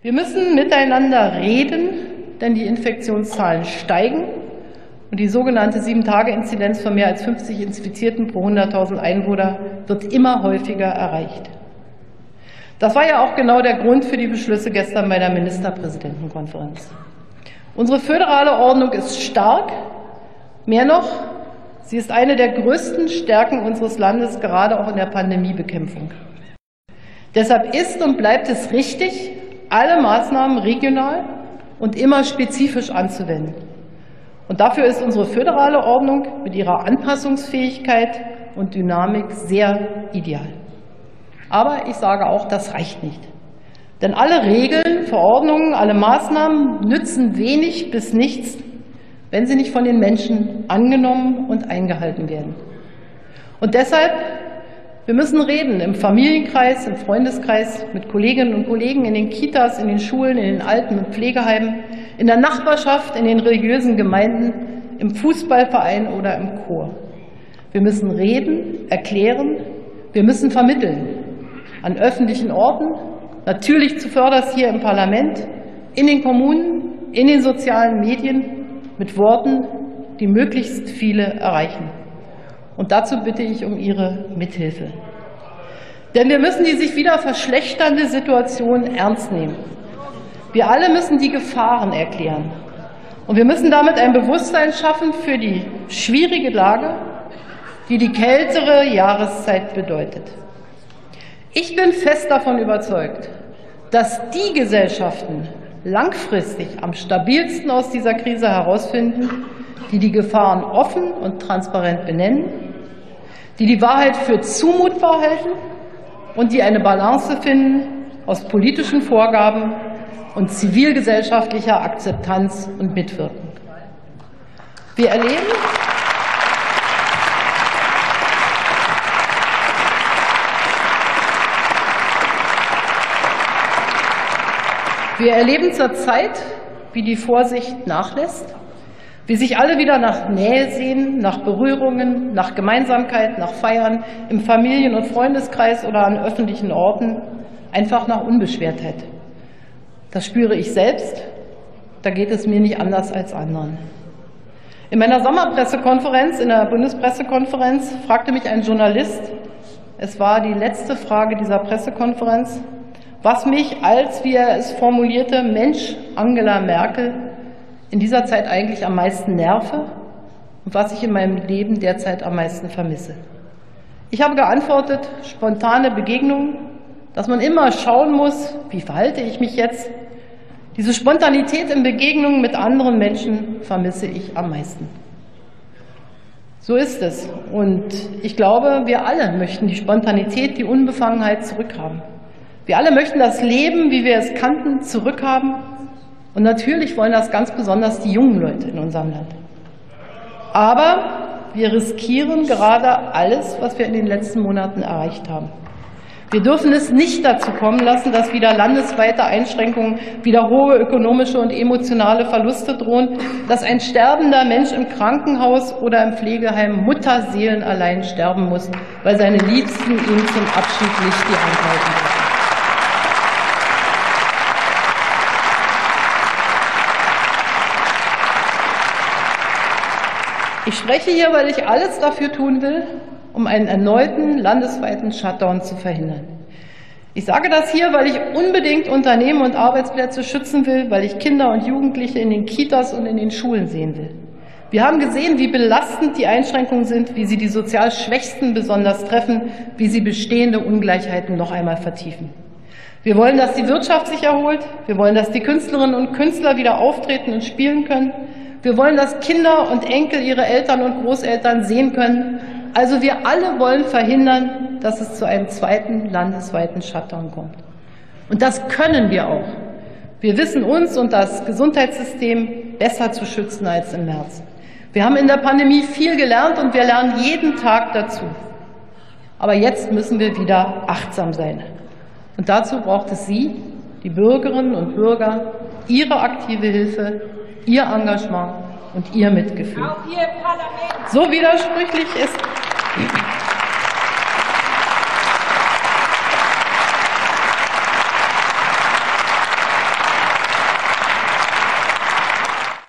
Wir müssen miteinander reden, denn die Infektionszahlen steigen und die sogenannte Sieben-Tage-Inzidenz von mehr als 50 Infizierten pro 100.000 Einwohner wird immer häufiger erreicht. Das war ja auch genau der Grund für die Beschlüsse gestern bei der Ministerpräsidentenkonferenz. Unsere föderale Ordnung ist stark. Mehr noch, sie ist eine der größten Stärken unseres Landes, gerade auch in der Pandemiebekämpfung. Deshalb ist und bleibt es richtig, alle Maßnahmen regional und immer spezifisch anzuwenden. Und dafür ist unsere föderale Ordnung mit ihrer Anpassungsfähigkeit und Dynamik sehr ideal. Aber ich sage auch, das reicht nicht. Denn alle Regeln, Verordnungen, alle Maßnahmen nützen wenig bis nichts, wenn sie nicht von den Menschen angenommen und eingehalten werden. Und deshalb, wir müssen reden im Familienkreis, im Freundeskreis, mit Kolleginnen und Kollegen in den Kitas, in den Schulen, in den Alten- und Pflegeheimen, in der Nachbarschaft, in den religiösen Gemeinden, im Fußballverein oder im Chor. Wir müssen reden, erklären, wir müssen vermitteln an öffentlichen Orten, natürlich zuvörderst hier im Parlament, in den Kommunen, in den sozialen Medien mit Worten, die möglichst viele erreichen. Und dazu bitte ich um Ihre Mithilfe. Denn wir müssen die sich wieder verschlechternde Situation ernst nehmen. Wir alle müssen die Gefahren erklären. Und wir müssen damit ein Bewusstsein schaffen für die schwierige Lage, die die kältere Jahreszeit bedeutet. Ich bin fest davon überzeugt, dass die Gesellschaften langfristig am stabilsten aus dieser Krise herausfinden, die die Gefahren offen und transparent benennen, die die Wahrheit für zumutbar halten und die eine Balance finden aus politischen Vorgaben und zivilgesellschaftlicher Akzeptanz und Mitwirkung. Wir erleben, Wir erleben zurzeit, wie die Vorsicht nachlässt, wie sich alle wieder nach Nähe sehen, nach Berührungen, nach Gemeinsamkeit, nach Feiern im Familien- und Freundeskreis oder an öffentlichen Orten, einfach nach Unbeschwertheit. Das spüre ich selbst, da geht es mir nicht anders als anderen. In meiner Sommerpressekonferenz, in der Bundespressekonferenz, fragte mich ein Journalist, es war die letzte Frage dieser Pressekonferenz, was mich als, wie er es formulierte, Mensch Angela Merkel in dieser Zeit eigentlich am meisten nerve und was ich in meinem Leben derzeit am meisten vermisse. Ich habe geantwortet, spontane Begegnungen, dass man immer schauen muss, wie verhalte ich mich jetzt. Diese Spontanität in Begegnungen mit anderen Menschen vermisse ich am meisten. So ist es. Und ich glaube, wir alle möchten die Spontanität, die Unbefangenheit zurückhaben. Wir alle möchten das Leben, wie wir es kannten, zurückhaben. Und natürlich wollen das ganz besonders die jungen Leute in unserem Land. Aber wir riskieren gerade alles, was wir in den letzten Monaten erreicht haben. Wir dürfen es nicht dazu kommen lassen, dass wieder landesweite Einschränkungen, wieder hohe ökonomische und emotionale Verluste drohen, dass ein sterbender Mensch im Krankenhaus oder im Pflegeheim Mutterseelen allein sterben muss, weil seine Liebsten ihm zum Abschied nicht die Hand halten Ich spreche hier, weil ich alles dafür tun will, um einen erneuten landesweiten Shutdown zu verhindern. Ich sage das hier, weil ich unbedingt Unternehmen und Arbeitsplätze schützen will, weil ich Kinder und Jugendliche in den Kitas und in den Schulen sehen will. Wir haben gesehen, wie belastend die Einschränkungen sind, wie sie die sozial Schwächsten besonders treffen, wie sie bestehende Ungleichheiten noch einmal vertiefen. Wir wollen, dass die Wirtschaft sich erholt. Wir wollen, dass die Künstlerinnen und Künstler wieder auftreten und spielen können. Wir wollen, dass Kinder und Enkel ihre Eltern und Großeltern sehen können. Also wir alle wollen verhindern, dass es zu einem zweiten landesweiten Shutdown kommt. Und das können wir auch. Wir wissen uns und das Gesundheitssystem besser zu schützen als im März. Wir haben in der Pandemie viel gelernt und wir lernen jeden Tag dazu. Aber jetzt müssen wir wieder achtsam sein. Und dazu braucht es Sie, die Bürgerinnen und Bürger, Ihre aktive Hilfe, Ihr Engagement und Ihr Mitgefühl. So widersprüchlich ist